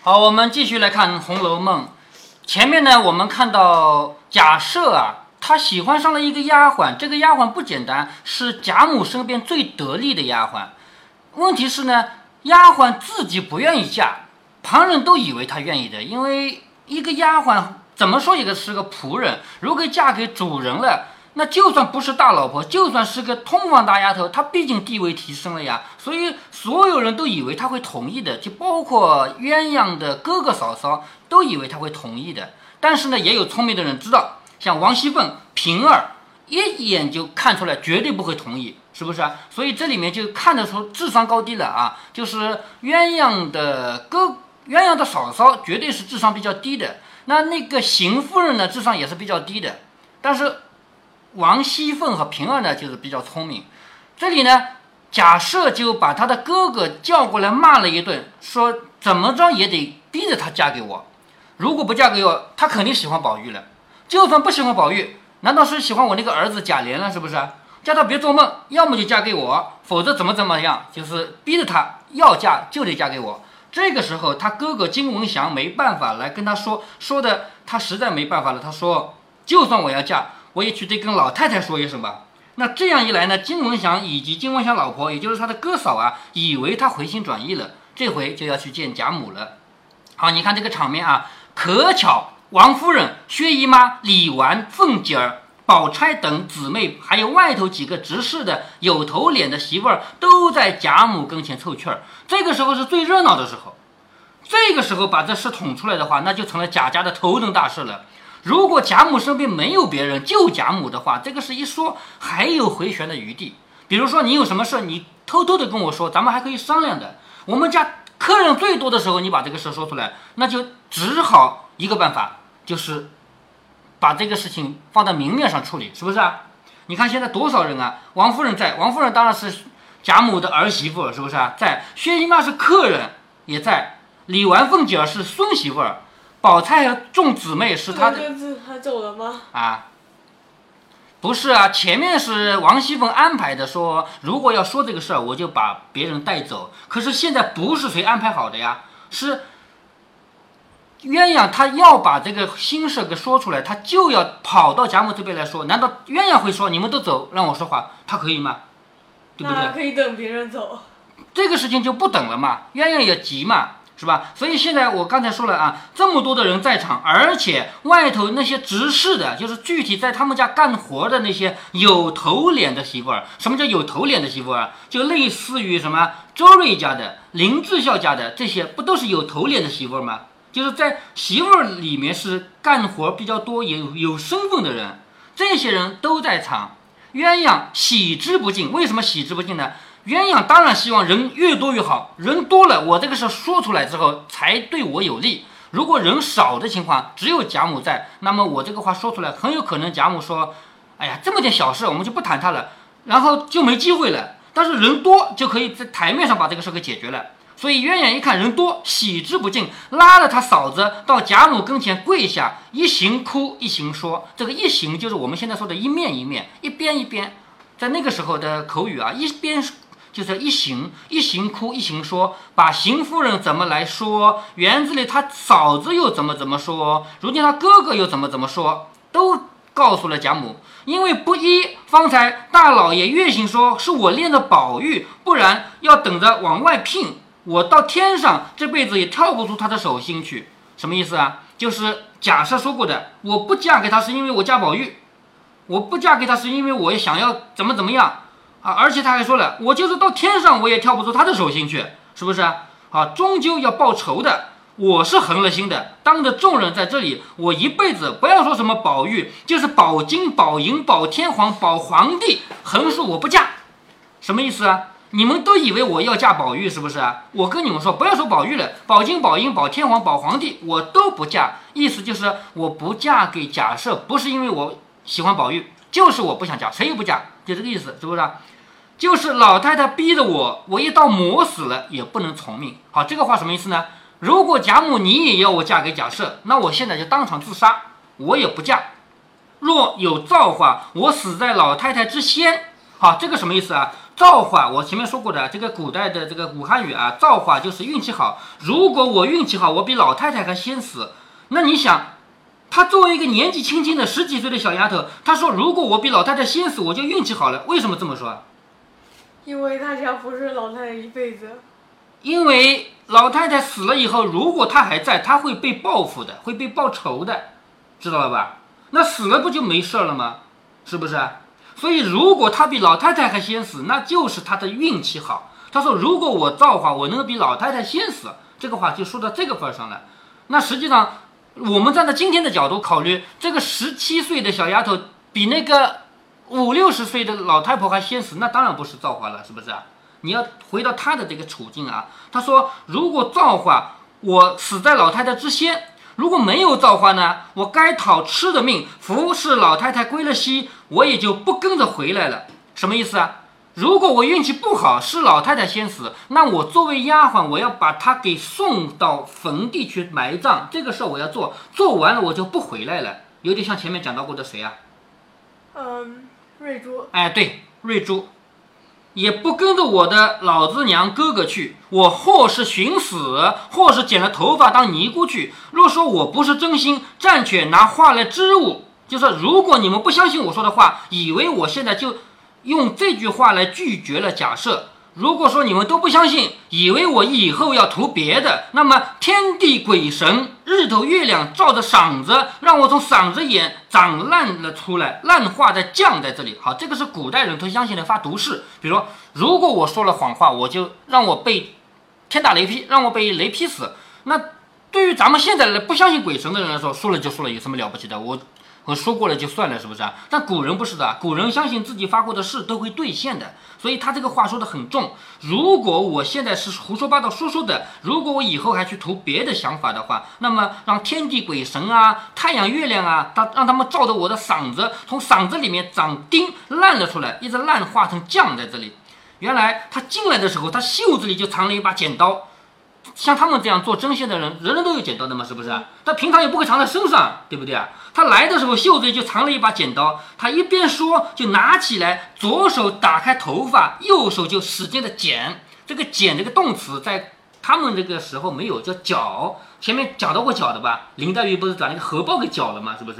好，我们继续来看《红楼梦》。前面呢，我们看到贾赦啊，他喜欢上了一个丫鬟，这个丫鬟不简单，是贾母身边最得力的丫鬟。问题是呢，丫鬟自己不愿意嫁，旁人都以为她愿意的，因为一个丫鬟怎么说也是个仆人，如果嫁给主人了。那就算不是大老婆，就算是个通房大丫头，她毕竟地位提升了呀，所以所有人都以为她会同意的，就包括鸳鸯的哥哥嫂嫂都以为她会同意的。但是呢，也有聪明的人知道，像王熙凤、平儿，一眼就看出来绝对不会同意，是不是啊？所以这里面就看得出智商高低了啊，就是鸳鸯的哥、鸳鸯的嫂嫂绝对是智商比较低的，那那个邢夫人呢，智商也是比较低的，但是。王熙凤和平儿呢，就是比较聪明。这里呢，贾赦就把他的哥哥叫过来骂了一顿，说怎么着也得逼着她嫁给我。如果不嫁给我，她肯定喜欢宝玉了。就算不喜欢宝玉，难道是喜欢我那个儿子贾琏了？是不是？叫他别做梦，要么就嫁给我，否则怎么怎么样，就是逼着她要嫁就得嫁给我。这个时候，他哥哥金文祥没办法来跟他说，说的他实在没办法了。他说，就算我要嫁。我也去得跟老太太说一声吧。那这样一来呢，金文祥以及金文祥老婆，也就是他的哥嫂啊，以为他回心转意了，这回就要去见贾母了。好，你看这个场面啊，可巧王夫人、薛姨妈、李纨、凤姐儿、宝钗等姊妹，还有外头几个执事的有头脸的媳妇儿，都在贾母跟前凑趣儿。这个时候是最热闹的时候，这个时候把这事捅出来的话，那就成了贾家的头等大事了。如果贾母身边没有别人，就贾母的话，这个事一说还有回旋的余地。比如说你有什么事，你偷偷的跟我说，咱们还可以商量的。我们家客人最多的时候，你把这个事说出来，那就只好一个办法，就是把这个事情放在明面上处理，是不是啊？你看现在多少人啊？王夫人在，王夫人当然是贾母的儿媳妇，是不是啊？在，薛姨妈是客人，也在，李纨、凤姐儿是孙媳妇儿。宝钗和众姊妹是他的，他走了吗？啊，不是啊，前面是王熙凤安排的，说如果要说这个事儿，我就把别人带走。可是现在不是谁安排好的呀，是鸳鸯她要把这个心事给说出来，她就要跑到贾母这边来说。难道鸳鸯会说你们都走，让我说话，她可以吗？对不对？可以等别人走，这个事情就不等了嘛，鸳鸯也急嘛。是吧？所以现在我刚才说了啊，这么多的人在场，而且外头那些执事的，就是具体在他们家干活的那些有头脸的媳妇儿。什么叫有头脸的媳妇儿？就类似于什么周瑞家的、林志孝家的这些，不都是有头脸的媳妇儿吗？就是在媳妇儿里面是干活比较多、有有身份的人，这些人都在场。鸳鸯喜之不尽，为什么喜之不尽呢？鸳鸯当然希望人越多越好，人多了，我这个事说出来之后才对我有利。如果人少的情况，只有贾母在，那么我这个话说出来，很有可能贾母说：“哎呀，这么点小事，我们就不谈它了，然后就没机会了。”但是人多就可以在台面上把这个事给解决了。所以鸳鸯一看人多，喜之不尽，拉了他嫂子到贾母跟前跪下，一行哭一行说。这个一行就是我们现在说的一面一面，一边一边，在那个时候的口语啊，一边。就是一行一行哭一行说，把邢夫人怎么来说，园子里他嫂子又怎么怎么说，如今他哥哥又怎么怎么说，都告诉了贾母。因为不依，方才大老爷越行说是我练的宝玉，不然要等着往外聘，我到天上这辈子也跳不出他的手心去。什么意思啊？就是假设说过的，我不嫁给他是因为我嫁宝玉，我不嫁给他是因为我想要怎么怎么样。啊！而且他还说了，我就是到天上，我也跳不出他的手心去，是不是啊？终究要报仇的。我是横了心的，当着众人在这里，我一辈子不要说什么宝玉，就是宝金、宝银、宝天皇、宝皇帝，横竖我不嫁。什么意思啊？你们都以为我要嫁宝玉，是不是啊？我跟你们说，不要说宝玉了，宝金、宝银、宝天皇、宝皇帝，我都不嫁。意思就是我不嫁给假设，不是因为我喜欢宝玉，就是我不想嫁，谁也不嫁，就这个意思，是不是？就是老太太逼着我，我一刀磨死了也不能从命。好，这个话什么意思呢？如果贾母你也要我嫁给贾赦，那我现在就当场自杀，我也不嫁。若有造化，我死在老太太之先。好，这个什么意思啊？造化，我前面说过的，这个古代的这个古汉语啊，造化就是运气好。如果我运气好，我比老太太还先死，那你想，她作为一个年纪轻轻的十几岁的小丫头，她说如果我比老太太先死，我就运气好了。为什么这么说？因为他想服侍老太太一辈子，因为老太太死了以后，如果她还在，她会被报复的，会被报仇的，知道了吧？那死了不就没事了吗？是不是？所以如果她比老太太还先死，那就是她的运气好。他说，如果我造化，我能比老太太先死，这个话就说到这个份上了。那实际上，我们站在今天的角度考虑，这个十七岁的小丫头比那个五六十岁的老太婆还先死，那当然不是造化了，是不是啊？你要回到她的这个处境啊。他说，如果造化，我死在老太太之先；如果没有造化呢，我该讨吃的命。服侍老太太归了西，我也就不跟着回来了。什么意思啊？如果我运气不好，是老太太先死，那我作为丫鬟，我要把她给送到坟地去埋葬，这个事儿我要做，做完了我就不回来了，有点像前面讲到过的谁啊？嗯，瑞珠，哎，对，瑞珠，也不跟着我的老子娘哥哥去，我或是寻死，或是剪了头发当尼姑去。若说我不是真心，暂且拿话来支吾，就说如果你们不相信我说的话，以为我现在就。用这句话来拒绝了假设。如果说你们都不相信，以为我以后要图别的，那么天地鬼神、日头月亮照着嗓子，让我从嗓子眼长烂了出来，烂化在降在这里。好，这个是古代人都相信的发毒誓。比如，如果我说了谎话，我就让我被天打雷劈，让我被雷劈死。那对于咱们现在不相信鬼神的人来说，说了就说了，有什么了不起的？我。我说过了就算了，是不是啊？但古人不是的，古人相信自己发过的誓都会兑现的，所以他这个话说的很重。如果我现在是胡说八道说说的，如果我以后还去图别的想法的话，那么让天地鬼神啊、太阳月亮啊，他让他们照着我的嗓子，从嗓子里面长钉烂了出来，一直烂化成酱在这里。原来他进来的时候，他袖子里就藏了一把剪刀。像他们这样做针线的人，人人都有剪刀的嘛，是不是？他平常也不会藏在身上，对不对啊？他来的时候袖子里就藏了一把剪刀，他一边说就拿起来，左手打开头发，右手就使劲的剪。这个剪这个动词在他们这个时候没有，叫绞。前面讲到过绞的吧？林黛玉不是把那个荷包给绞了吗？是不是？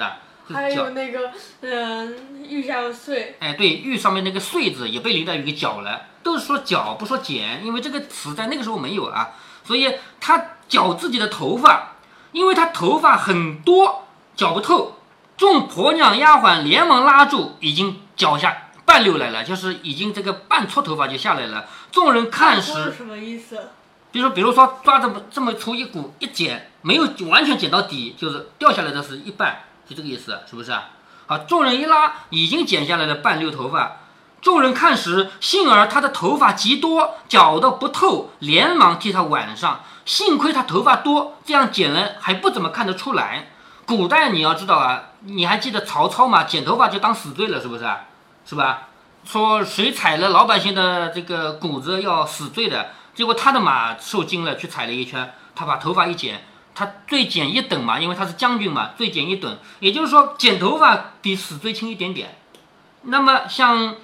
还有那个，嗯，玉上的穗。哎，对，玉上面那个穗子也被林黛玉给绞了。都是说绞不说剪，因为这个词在那个时候没有啊。所以他绞自己的头发，因为他头发很多，绞不透。众婆娘丫鬟连忙拉住，已经绞下半溜来了，就是已经这个半撮头发就下来了。众人看时，什么意思？比如说，比如说抓这么这么粗一股一剪，没有完全剪到底，就是掉下来的是一半，就这个意思，是不是啊？好，众人一拉，已经剪下来了半溜头发。众人看时，幸而他的头发极多，绞得不透，连忙替他挽上。幸亏他头发多，这样剪了还不怎么看得出来。古代你要知道啊，你还记得曹操吗？剪头发就当死罪了，是不是？是吧？说谁踩了老百姓的这个谷子要死罪的，结果他的马受惊了，去踩了一圈，他把头发一剪，他罪减一等嘛，因为他是将军嘛，罪减一等，也就是说剪头发比死罪轻一点点。那么像。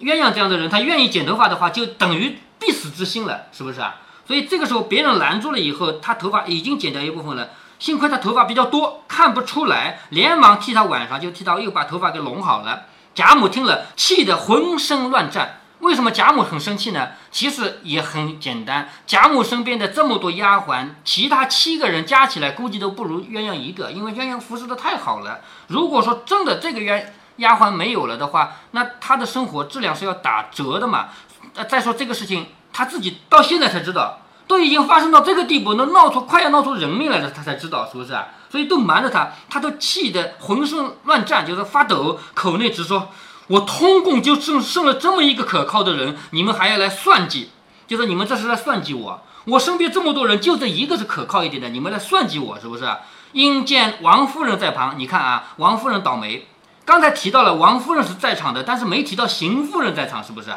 鸳鸯这样的人，他愿意剪头发的话，就等于必死之心了，是不是啊？所以这个时候别人拦住了以后，他头发已经剪掉一部分了。幸亏他头发比较多，看不出来，连忙替他挽上，就替他又把头发给拢好了。贾母听了，气得浑身乱颤。为什么贾母很生气呢？其实也很简单，贾母身边的这么多丫鬟，其他七个人加起来估计都不如鸳鸯一个，因为鸳鸯服侍的太好了。如果说真的这个鸳丫鬟没有了的话，那她的生活质量是要打折的嘛？呃，再说这个事情，她自己到现在才知道，都已经发生到这个地步，能闹出快要闹出人命来了，她才知道是不是啊？所以都瞒着她，她都气得浑身乱颤，就是发抖，口内直说：“我通共就剩剩了这么一个可靠的人，你们还要来算计，就是你们这是在算计我。我身边这么多人，就这一个是可靠一点的，你们来算计我是不是？因见王夫人在旁，你看啊，王夫人倒霉。”刚才提到了王夫人是在场的，但是没提到邢夫人在场，是不是？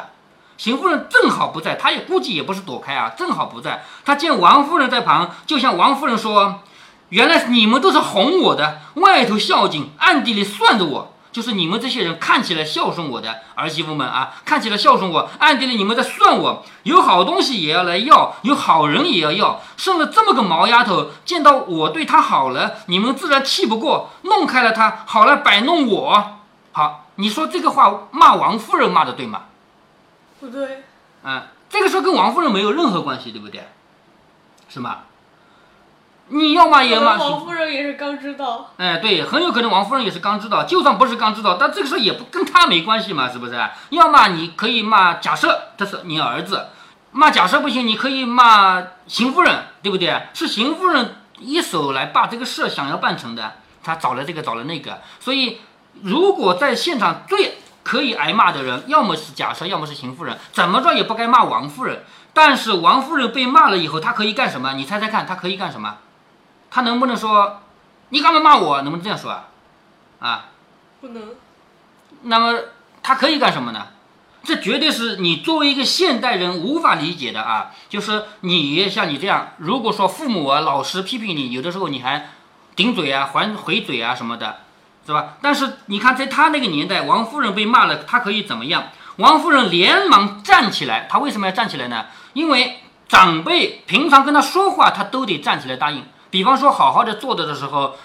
邢夫人正好不在，她也估计也不是躲开啊，正好不在。她见王夫人在旁，就向王夫人说：“原来你们都是哄我的，外头孝敬，暗地里算着我。就是你们这些人看起来孝顺我的儿媳妇们啊，看起来孝顺我，暗地里你们在算我，有好东西也要来要，有好人也要要。生了这么个毛丫头，见到我对她好了，你们自然气不过，弄开了她，好来摆弄我。好，你说这个话骂王夫人骂的对吗？不对，嗯，这个事跟王夫人没有任何关系，对不对？是吗？你要骂也骂，王夫人也是刚知道。哎，对，很有可能王夫人也是刚知道。就算不是刚知道，但这个事也不跟他没关系嘛，是不是？要骂你可以骂，假设这是你儿子，骂假设不行，你可以骂邢夫人，对不对？是邢夫人一手来把这个事想要办成的，他找了这个，找了那个。所以，如果在现场最可以挨骂的人，要么是假设，要么是邢夫人，怎么着也不该骂王夫人。但是王夫人被骂了以后，她可以干什么？你猜猜看，她可以干什么？他能不能说，你干嘛骂我？能不能这样说啊？啊，不能。那么他可以干什么呢？这绝对是你作为一个现代人无法理解的啊！就是你像你这样，如果说父母啊、老师批评你，有的时候你还顶嘴啊、还回嘴啊什么的，是吧？但是你看，在他那个年代，王夫人被骂了，他可以怎么样？王夫人连忙站起来，她为什么要站起来呢？因为长辈平常跟他说话，他都得站起来答应。比方说，好好的坐着的时候，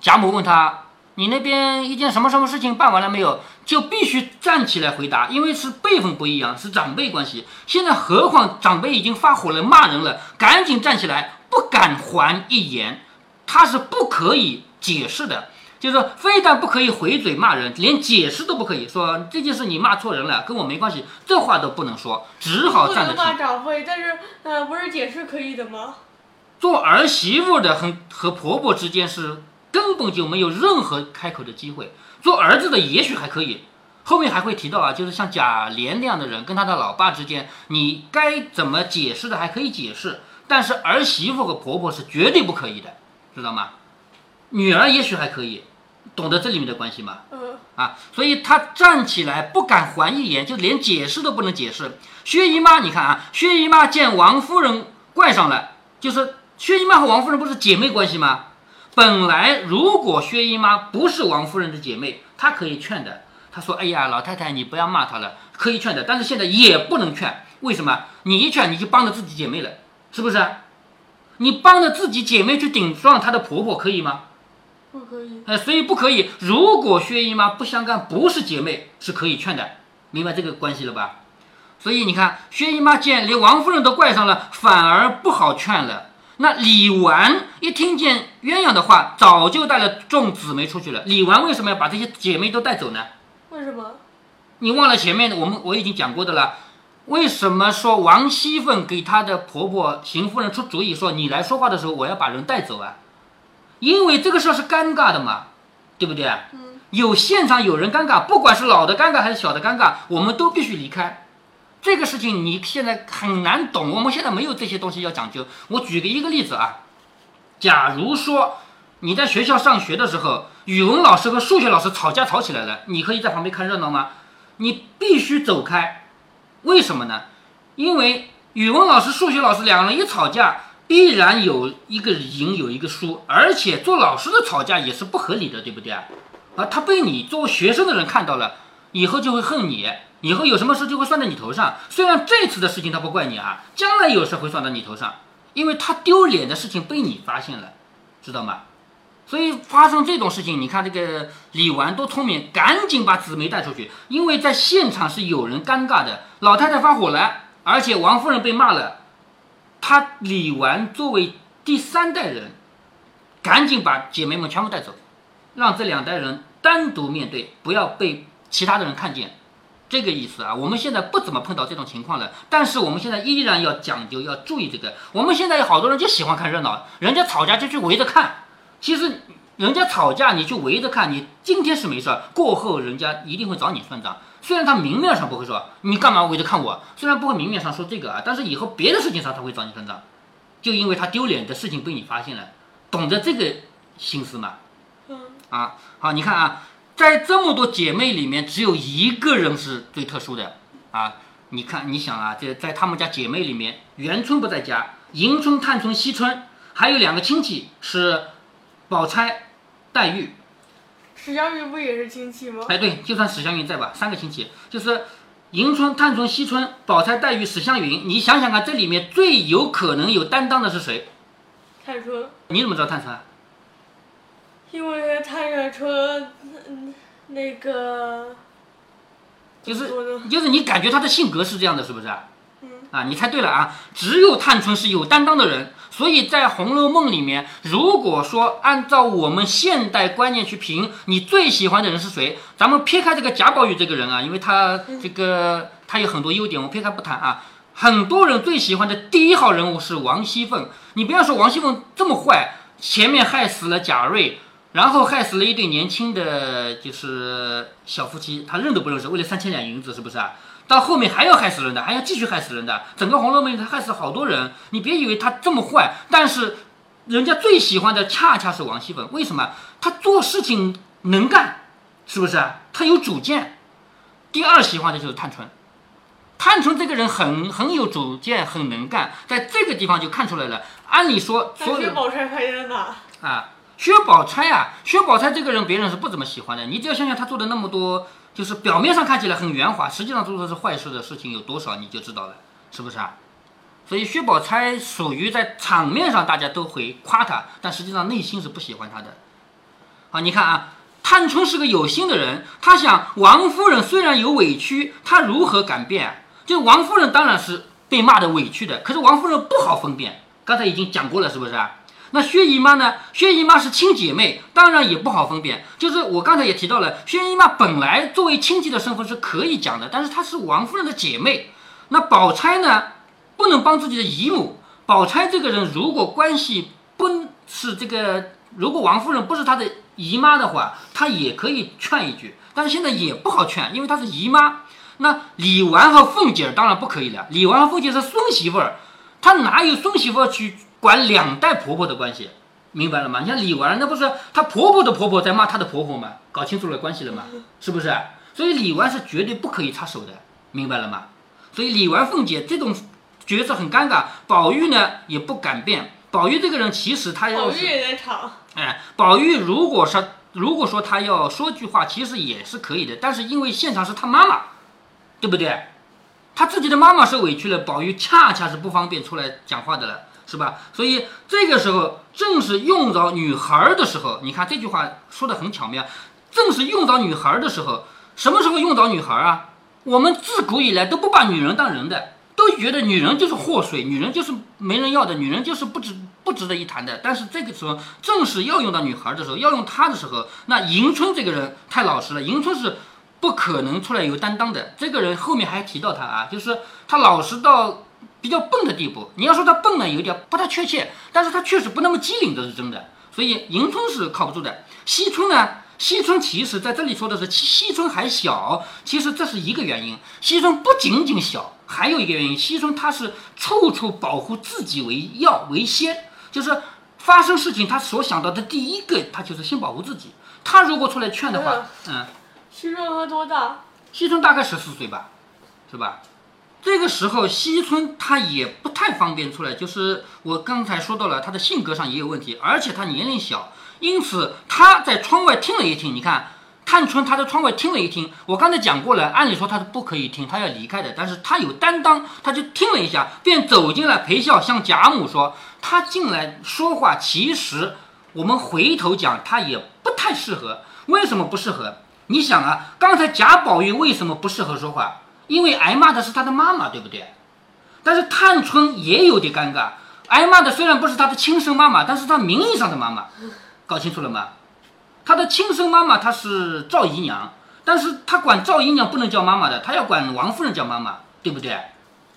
贾母问他：“你那边一件什么什么事情办完了没有？”就必须站起来回答，因为是辈分不一样，是长辈关系。现在何况长辈已经发火了，骂人了，赶紧站起来，不敢还一言。他是不可以解释的，就是说，非但不可以回嘴骂人，连解释都不可以说这件事你骂错人了，跟我没关系，这话都不能说，只好站着。不能骂长辈，但是呃，不是解释可以的吗？做儿媳妇的和和婆婆之间是根本就没有任何开口的机会。做儿子的也许还可以，后面还会提到啊，就是像贾琏那样的人跟他的老爸之间，你该怎么解释的还可以解释，但是儿媳妇和婆婆是绝对不可以的，知道吗？女儿也许还可以，懂得这里面的关系吗？嗯。啊，所以她站起来不敢还一言，就连解释都不能解释。薛姨妈，你看啊，薛姨妈见王夫人怪上了，就是。薛姨妈和王夫人不是姐妹关系吗？本来如果薛姨妈不是王夫人的姐妹，她可以劝的。她说：“哎呀，老太太，你不要骂她了，可以劝的。但是现在也不能劝，为什么？你一劝，你就帮着自己姐妹了，是不是？你帮着自己姐妹去顶撞她的婆婆，可以吗？不可以。呃，所以不可以。如果薛姨妈不相干，不是姐妹，是可以劝的。明白这个关系了吧？所以你看，薛姨妈见连王夫人都怪上了，反而不好劝了。”那李纨一听见鸳鸯的话，早就带了众姊妹出去了。李纨为什么要把这些姐妹都带走呢？为什么？你忘了前面我们我已经讲过的了。为什么说王熙凤给她的婆婆邢夫人出主意，说你来说话的时候，我要把人带走啊？因为这个事儿是尴尬的嘛，对不对？嗯。有现场有人尴尬，不管是老的尴尬还是小的尴尬，我们都必须离开。这个事情你现在很难懂，我们现在没有这些东西要讲究。我举个一个例子啊，假如说你在学校上学的时候，语文老师和数学老师吵架吵起来了，你可以在旁边看热闹吗？你必须走开，为什么呢？因为语文老师、数学老师两个人一吵架，必然有一个赢有一个输，而且做老师的吵架也是不合理的，对不对啊？啊，他被你作为学生的人看到了，以后就会恨你。以后有什么事就会算在你头上，虽然这次的事情他不怪你啊，将来有事会算在你头上，因为他丢脸的事情被你发现了，知道吗？所以发生这种事情，你看这个李纨多聪明，赶紧把紫梅带出去，因为在现场是有人尴尬的，老太太发火了，而且王夫人被骂了，他李纨作为第三代人，赶紧把姐妹们全部带走，让这两代人单独面对，不要被其他的人看见。这个意思啊，我们现在不怎么碰到这种情况了，但是我们现在依然要讲究，要注意这个。我们现在有好多人就喜欢看热闹，人家吵架就去围着看。其实人家吵架你去围着看，你今天是没事儿，过后人家一定会找你算账。虽然他明面上不会说你干嘛围着看我，虽然不会明面上说这个啊，但是以后别的事情上他会找你算账，就因为他丢脸的事情被你发现了，懂得这个心思吗？嗯。啊，好，你看啊。在这么多姐妹里面，只有一个人是最特殊的啊！你看，你想啊，这在他们家姐妹里面，元春不在家，迎春、探春、惜春，还有两个亲戚是宝钗、黛玉。史湘云不也是亲戚吗？哎，对，就算史湘云在吧，三个亲戚就是迎春、探春、惜春、宝钗、黛玉、史湘云。你想想看，这里面最有可能有担当的是谁？探春，你怎么知道探春啊？因为探春，嗯，那个就是就是你感觉他的性格是这样的，是不是啊？嗯啊，你猜对了啊！只有探春是有担当的人，所以在《红楼梦》里面，如果说按照我们现代观念去评，你最喜欢的人是谁？咱们撇开这个贾宝玉这个人啊，因为他这个他有很多优点，我们撇开不谈啊。很多人最喜欢的第一号人物是王熙凤。你不要说王熙凤这么坏，前面害死了贾瑞，然后害死了一对年轻的就是小夫妻，他认都不认识，为了三千两银子，是不是啊？到后面还要害死人的，还要继续害死人的。整个《红楼梦》里他害死好多人，你别以为他这么坏，但是人家最喜欢的恰恰是王熙凤。为什么？他做事情能干，是不是啊？他有主见。第二喜欢的就是探春。探春这个人很很有主见，很能干，在这个地方就看出来了。按理说，所有宝钗拍的呢？啊，薛宝钗啊，薛宝钗这个人别人是不怎么喜欢的。你只要想想她做的那么多，就是表面上看起来很圆滑，实际上做的是坏事的事情有多少，你就知道了，是不是啊？所以薛宝钗属于在场面上大家都会夸她，但实际上内心是不喜欢她的。啊，你看啊，探春是个有心的人，她想王夫人虽然有委屈，她如何敢变？就王夫人当然是被骂的委屈的，可是王夫人不好分辨，刚才已经讲过了，是不是啊？那薛姨妈呢？薛姨妈是亲姐妹，当然也不好分辨。就是我刚才也提到了，薛姨妈本来作为亲戚的身份是可以讲的，但是她是王夫人的姐妹。那宝钗呢，不能帮自己的姨母。宝钗这个人，如果关系不是这个，如果王夫人不是她的姨妈的话，她也可以劝一句，但是现在也不好劝，因为她是姨妈。那李纨和凤姐儿当然不可以了，李纨和凤姐是孙媳妇儿，她哪有孙媳妇去管两代婆婆的关系？明白了吗？你像李纨，那不是她婆婆的婆婆在骂她的婆婆吗？搞清楚了关系了吗？是不是？所以李纨是绝对不可以插手的，明白了吗？所以李纨、凤姐这种角色很尴尬，宝玉呢也不敢变。宝玉这个人其实他要是宝玉也在场，哎，宝玉如果说如果说他要说句话，其实也是可以的，但是因为现场是他妈妈，对不对？他自己的妈妈受委屈了，宝玉恰恰是不方便出来讲话的了，是吧？所以这个时候正是用着女孩儿的时候，你看这句话说的很巧妙，正是用着女孩儿的时候，什么时候用着女孩儿啊？我们自古以来都不把女人当人的，都觉得女人就是祸水，女人就是没人要的，女人就是不值不值得一谈的。但是这个时候正是要用到女孩的时候，要用她的时候，那迎春这个人太老实了，迎春是不可能出来有担当的。这个人后面还提到他啊，就是他老实到比较笨的地步。你要说他笨呢，有点不太确切，但是他确实不那么机灵，这是真的。所以迎春是靠不住的。惜春呢？惜春其实在这里说的是惜惜春还小，其实这是一个原因。惜春不仅仅小，还有一个原因，惜春他是处处保护自己为要为先，就是发生事情，他所想到的第一个，他就是先保护自己。他如果出来劝的话，嗯，惜春和多大？惜春大概十四岁吧，是吧？这个时候，惜春她也不太方便出来，就是我刚才说到了，她的性格上也有问题，而且她年龄小，因此她在窗外听了一听。你看，探春她在窗外听了一听，我刚才讲过了，按理说她是不可以听，她要离开的，但是她有担当，她就听了一下，便走进来陪笑，向贾母说：“她进来说话，其实我们回头讲，她也不太适合。为什么不适合？你想啊，刚才贾宝玉为什么不适合说话？因为挨骂的是他的妈妈，对不对？但是探春也有点尴尬，挨骂的虽然不是她的亲生妈妈，但是她名义上的妈妈，搞清楚了吗？她的亲生妈妈她是赵姨娘，但是她管赵姨娘不能叫妈妈的，她要管王夫人叫妈妈，对不对？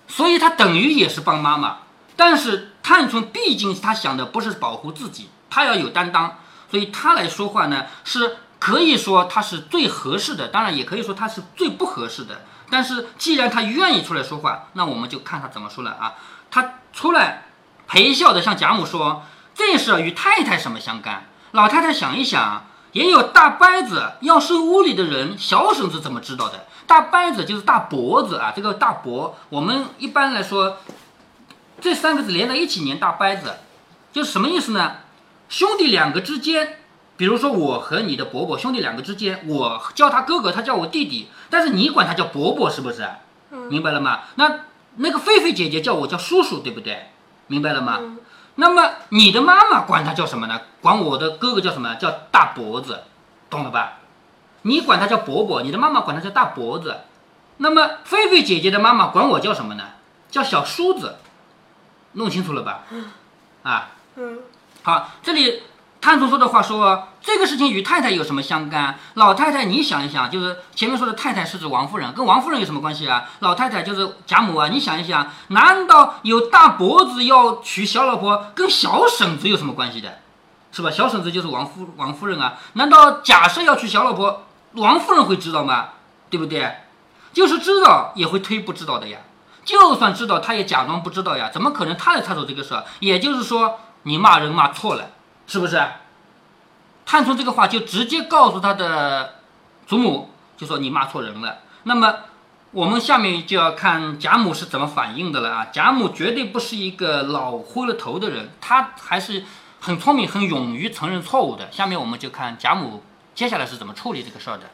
所以她等于也是帮妈妈。但是探春毕竟她想的不是保护自己，她要有担当，所以她来说话呢是可以说他是最合适的，当然也可以说他是最不合适的。但是既然他愿意出来说话，那我们就看他怎么说了啊。他出来陪笑的向贾母说：“这事与太太什么相干？老太太想一想，也有大伯子，要是屋里的人，小婶子怎么知道的？大伯子就是大伯子啊，这个大伯，我们一般来说，这三个字连在一起念大伯子，就是什么意思呢？兄弟两个之间比如说我和你的伯伯兄弟两个之间，我叫他哥哥，他叫我弟弟，但是你管他叫伯伯，是不是？明白了吗？那那个狒狒姐姐叫我叫叔叔，对不对？明白了吗？嗯那么你的妈妈管他叫什么呢？管我的哥哥叫什么？叫大脖子，懂了吧？你管他叫伯伯，你的妈妈管他叫大脖子。那么狒狒姐姐的妈妈管我叫什么呢？叫小叔子，弄清楚了吧？啊，嗯好，这里探虫说的话说，这个事情与太太有什么相干？老太太，你想一想，就是前面说的太太是指王夫人，跟王夫人有什么关系啊？老太太就是贾母啊，你想一想，难道有大伯子要娶小老婆，跟小婶子有什么关系的？是吧？小婶子就是王夫王夫人啊，难道假设要娶小老婆，王夫人会知道吗？对不对？就是知道也会推不知道的呀。就算知道，他也假装不知道呀，怎么可能他来插手这个事？也就是说，你骂人骂错了，是不是？探春这个话就直接告诉他的祖母，就说你骂错人了。那么我们下面就要看贾母是怎么反应的了啊！贾母绝对不是一个老灰了头的人，她还是很聪明、很勇于承认错误的。下面我们就看贾母接下来是怎么处理这个事儿的。